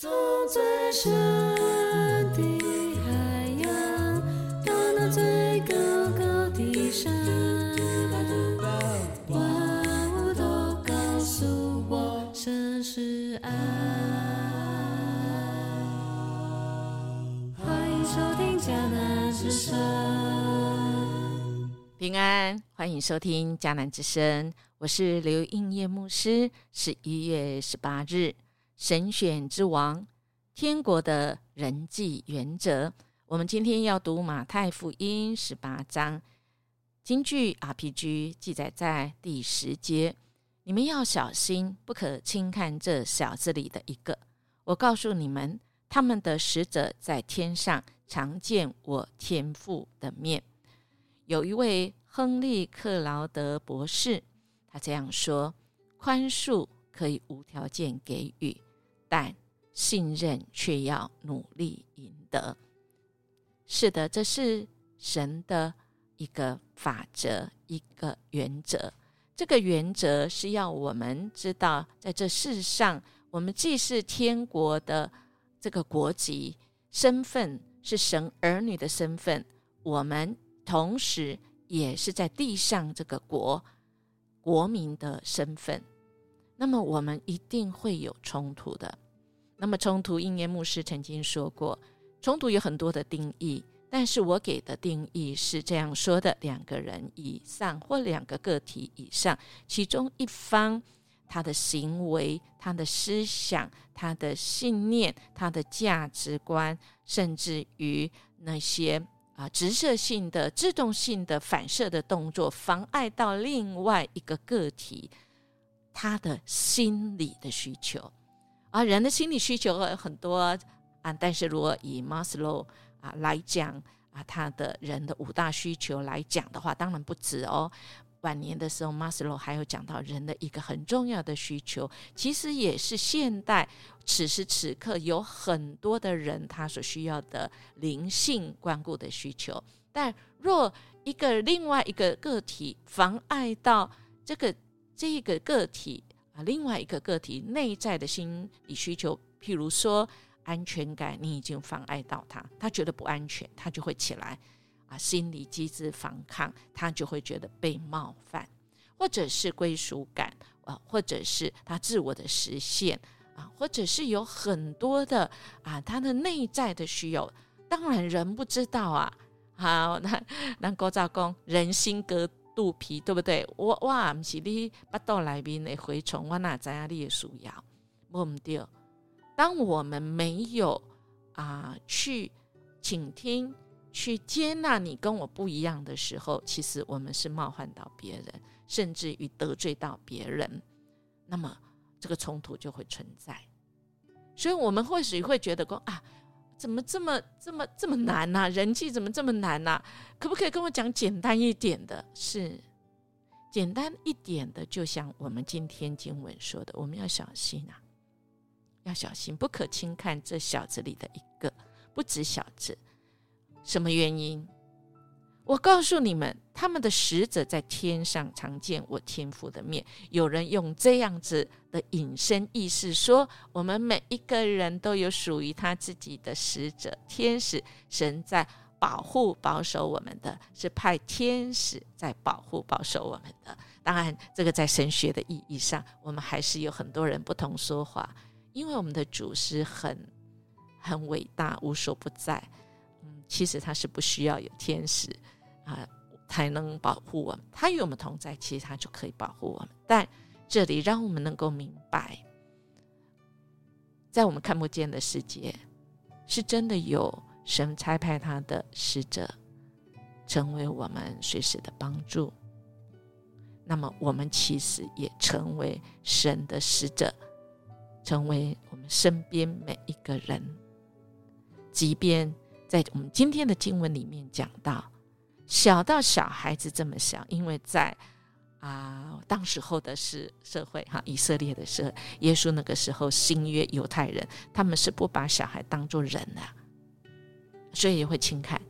从最深的海洋，到那最高高的山，万物都告诉我，这是爱。欢迎收听《迦南之声》。平安，欢迎收听迦南之声，我是刘应业牧师。十一月十八日，神选之王，天国的人际原则。我们今天要读马太福音十八章，京剧 RPG 记载在第十节。你们要小心，不可轻看这小子里的一个。我告诉你们，他们的使者在天上常见我天父的面。有一位亨利·克劳德博士，他这样说：“宽恕可以无条件给予，但信任却要努力赢得。”是的，这是神的一个法则，一个原则。这个原则是要我们知道，在这世上，我们既是天国的这个国籍身份，是神儿女的身份，我们。同时，也是在地上这个国国民的身份，那么我们一定会有冲突的。那么冲突，应验牧师曾经说过，冲突有很多的定义，但是我给的定义是这样说的：两个人以上或两个个体以上，其中一方他的行为、他的思想、他的信念、他的价值观，甚至于那些。啊，直射性的、自动性的反射的动作，妨碍到另外一个个体他的心理的需求。啊，人的心理需求很多啊，但是如果以马斯洛啊来讲啊，他的人的五大需求来讲的话，当然不止哦。晚年的时候，马斯洛还有讲到人的一个很重要的需求，其实也是现代此时此刻有很多的人他所需要的灵性关顾的需求。但若一个另外一个个体妨碍到这个这一个个体啊，另外一个个体内在的心理需求，譬如说安全感，你已经妨碍到他，他觉得不安全，他就会起来。啊，心理机制反抗，他就会觉得被冒犯，或者是归属感啊，或者是他自我的实现啊，或者是有很多的啊，他的内在的需要。当然，人不知道啊。好，那那郭照公，人心隔肚皮，对不对？我哇，不是你巴肚来宾的蛔虫，我哪知啊？你的需要，不对。当我们没有啊去倾听。去接纳你跟我不一样的时候，其实我们是冒犯到别人，甚至于得罪到别人，那么这个冲突就会存在。所以，我们或许会觉得说啊，怎么这么这么这么难呢？人际怎么这么难呢？可不可以跟我讲简单一点的？是简单一点的，就像我们今天经文说的，我们要小心啊，要小心，不可轻看这小子里的一个，不止小子。什么原因？我告诉你们，他们的使者在天上常见我天父的面。有人用这样子的隐身意思说，我们每一个人都有属于他自己的使者、天使。神在保护、保守我们的，是派天使在保护、保守我们的。当然，这个在神学的意义上，我们还是有很多人不同说话，因为我们的主是很很伟大、无所不在。其实他是不需要有天使啊，才能保护我们。他与我们同在，其实他就可以保护我们。但这里让我们能够明白，在我们看不见的世界，是真的有神差派他的使者，成为我们随时的帮助。那么，我们其实也成为神的使者，成为我们身边每一个人，即便。在我们今天的经文里面讲到，小到小孩子这么小，因为在啊当时候的是社会哈，以色列的社耶稣那个时候新约犹太人，他们是不把小孩当做人的，所以也会轻看，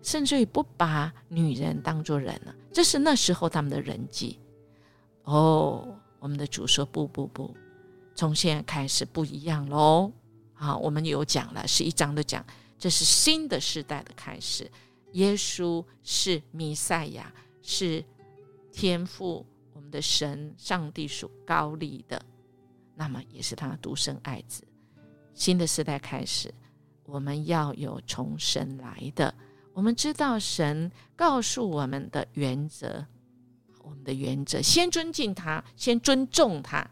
甚至于不把女人当做人了。这是那时候他们的人际。哦，我们的主说不不不，从现在开始不一样喽。啊，我们有讲了，是一章的讲，这是新的时代的开始。耶稣是弥赛亚，是天父，我们的神，上帝属高丽的，那么也是他独生爱子。新的时代开始，我们要有从神来的。我们知道神告诉我们的原则，我们的原则先尊敬他，先尊重他。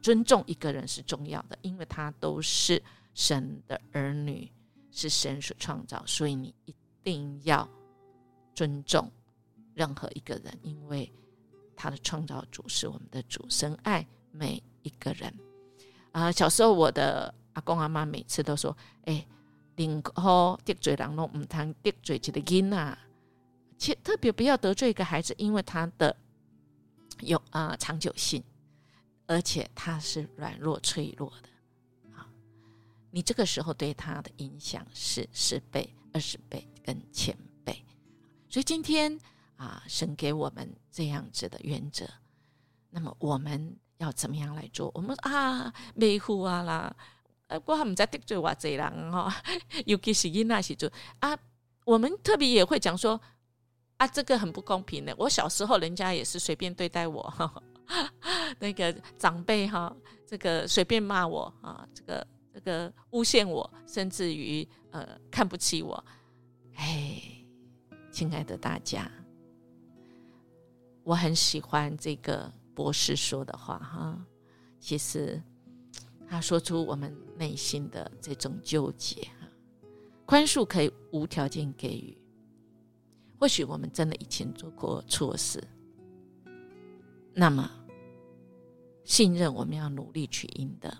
尊重一个人是重要的，因为他都是神的儿女，是神所创造，所以你一定要尊重任何一个人，因为他的创造主是我们的主，神爱每一个人。啊，小时候我的阿公阿妈每次都说：“哎，宁可得罪人，拢唔通得罪一个囡啊，切特别不要得罪一个孩子，因为他的有啊长久性。”而且他是软弱脆弱的！你这个时候对他的影响是十倍、二十倍跟千倍。所以今天啊，神给我们这样子的原则，那么我们要怎么样来做？我们啊，维护啊啦，呃，我还唔在得罪我这人哈，尤其是因那时就啊，我们特别也会讲说啊，这个很不公平的。我小时候人家也是随便对待我。那个长辈哈，这个随便骂我啊，这个这个诬陷我，甚至于呃看不起我。哎，亲爱的大家，我很喜欢这个博士说的话哈。其实他说出我们内心的这种纠结哈。宽恕可以无条件给予，或许我们真的以前做过错事。那么，信任我们要努力去赢得。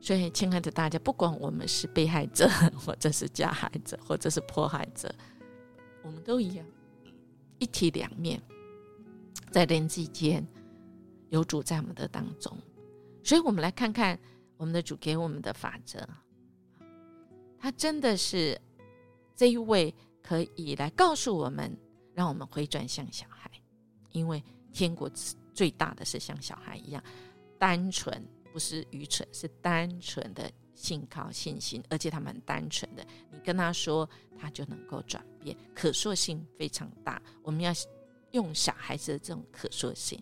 所以，亲爱的大家，不管我们是被害者，或者是加害者，或者是迫害者，我们都一样，一体两面，在人际间有主在我们的当中。所以，我们来看看我们的主给我们的法则，他真的是这一位可以来告诉我们，让我们回转向小孩，因为。天国最大的是像小孩一样单纯，不是愚蠢，是单纯的信靠信心，而且他们单纯的，你跟他说，他就能够转变，可塑性非常大。我们要用小孩子的这种可塑性，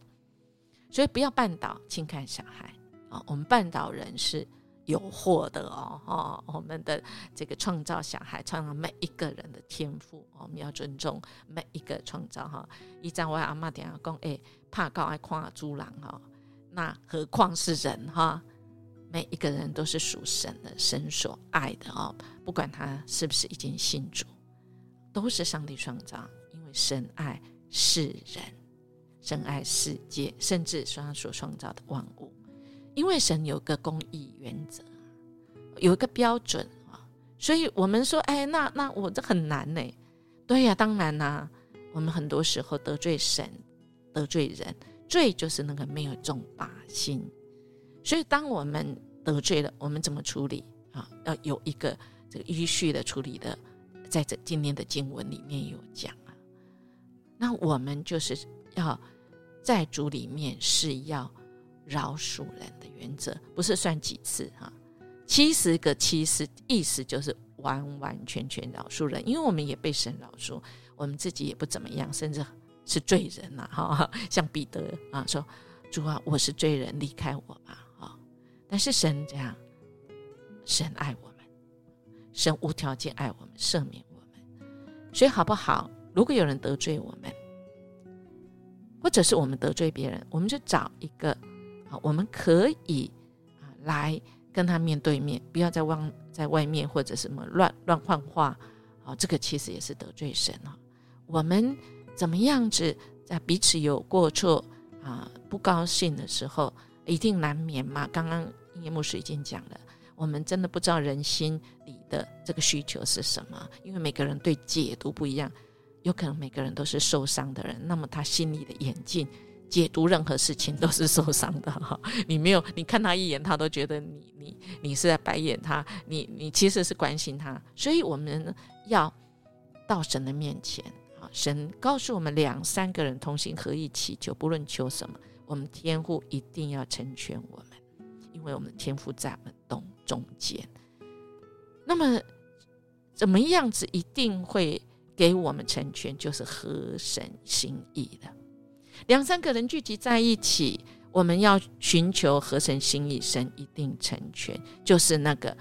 所以不要绊倒轻看小孩啊！我们绊倒人是。有祸的哦，哦，我们的这个创造小孩，创造每一个人的天赋，我们要尊重每一个创造哈。一张我阿妈点下讲，哎，怕高爱夸猪狼哈，那何况是人哈？每一个人都是属神的，神所爱的哦，不管他是不是已经信主，都是上帝创造，因为神爱世人，神爱世界，甚至说他所创造的万物。因为神有个公义原则，有一个标准啊，所以我们说，哎，那那我这很难呢。对呀，当然啦，我们很多时候得罪神，得罪人，罪就是那个没有重大心。所以，当我们得罪了，我们怎么处理啊？要有一个这个依序的处理的，在这今天的经文里面有讲啊。那我们就是要在主里面是要。饶恕人的原则不是算几次哈，七十个七十，意思就是完完全全饶恕人，因为我们也被神饶恕，我们自己也不怎么样，甚至是罪人呐哈。像彼得啊说：“主啊，我是罪人，离开我吧。”啊，但是神这样，神爱我们，神无条件爱我们，赦免我们。所以好不好？如果有人得罪我们，或者是我们得罪别人，我们就找一个。啊，我们可以啊来跟他面对面，不要再往在外面或者什么乱乱换话。好，这个其实也是得罪神啊。我们怎么样子在彼此有过错啊不高兴的时候，一定难免嘛。刚刚叶牧师已经讲了，我们真的不知道人心里的这个需求是什么，因为每个人对解读不一样，有可能每个人都是受伤的人，那么他心里的眼镜。解读任何事情都是受伤的哈，你没有你看他一眼，他都觉得你你你是在白眼他，你你其实是关心他，所以我们要到神的面前啊，神告诉我们两三个人同心合意祈求，不论求什么，我们天父一定要成全我们，因为我们的天父在我们当中间。那么，怎么样子一定会给我们成全，就是合神心意的。两三个人聚集在一起，我们要寻求合神心意，神一定成全，就是那个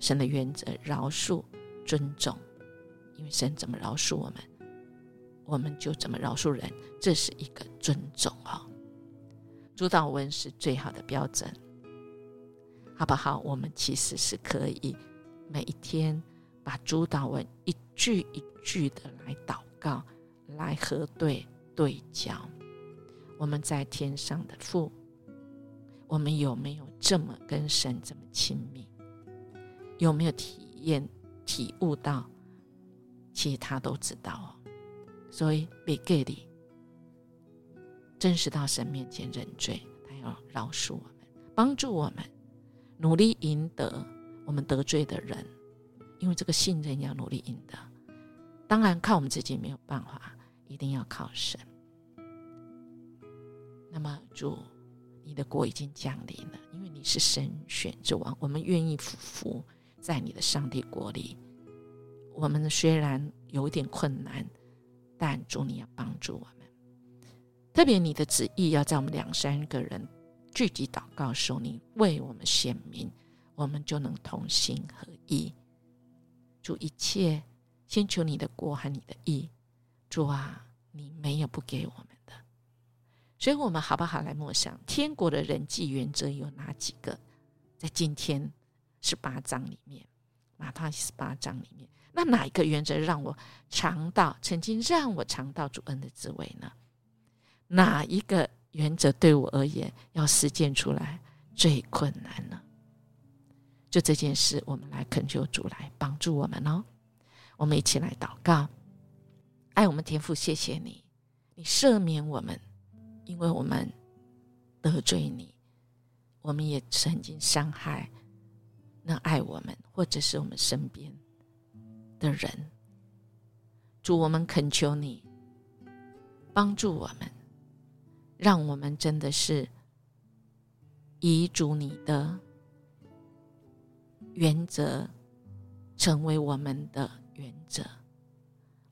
神的原则：饶恕、尊重。因为神怎么饶恕我们，我们就怎么饶恕人，这是一个尊重哦。主导文是最好的标准，好不好？我们其实是可以。每一天，把主导文一句一句的来祷告，来核对对焦。我们在天上的父，我们有没有这么跟神这么亲密？有没有体验、体悟到？其实他都知道哦。所以被给你真实到神面前认罪，他要饶恕我们，帮助我们，努力赢得。我们得罪的人，因为这个信任要努力赢得。当然，靠我们自己没有办法，一定要靠神。那么，主，你的国已经降临了，因为你是神选之王，我们愿意服服在你的上帝国里。我们虽然有一点困难，但主你要帮助我们。特别你的旨意要在我们两三个人聚集祷告时候，你为我们显明。我们就能同心合意，主一切先求你的国和你的意，主啊，你没有不给我们的，所以我们好不好来默想天国的人际原则有哪几个？在今天十八章里面，马太十八章里面，那哪一个原则让我尝到曾经让我尝到主恩的滋味呢？哪一个原则对我而言要实践出来最困难呢？就这件事，我们来恳求主来帮助我们哦。我们一起来祷告，爱我们天父，谢谢你，你赦免我们，因为我们得罪你，我们也曾经伤害那爱我们或者是我们身边的人。主，我们恳求你帮助我们，让我们真的是遗嘱你的。原则成为我们的原则。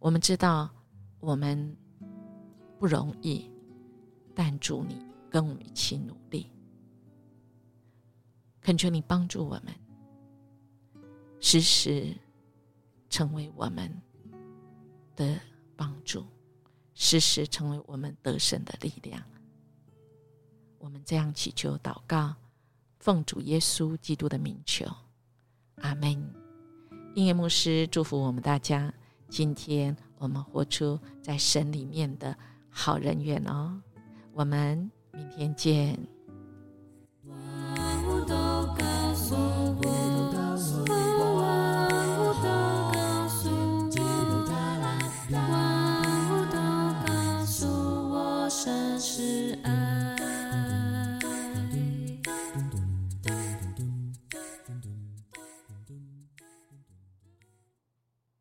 我们知道我们不容易，但主你跟我们一起努力，恳求你帮助我们，时时成为我们的帮助，时时成为我们得胜的力量。我们这样祈求祷告，奉主耶稣基督的名求。阿门。音乐牧师祝福我们大家，今天我们活出在神里面的好人缘哦。我们明天见。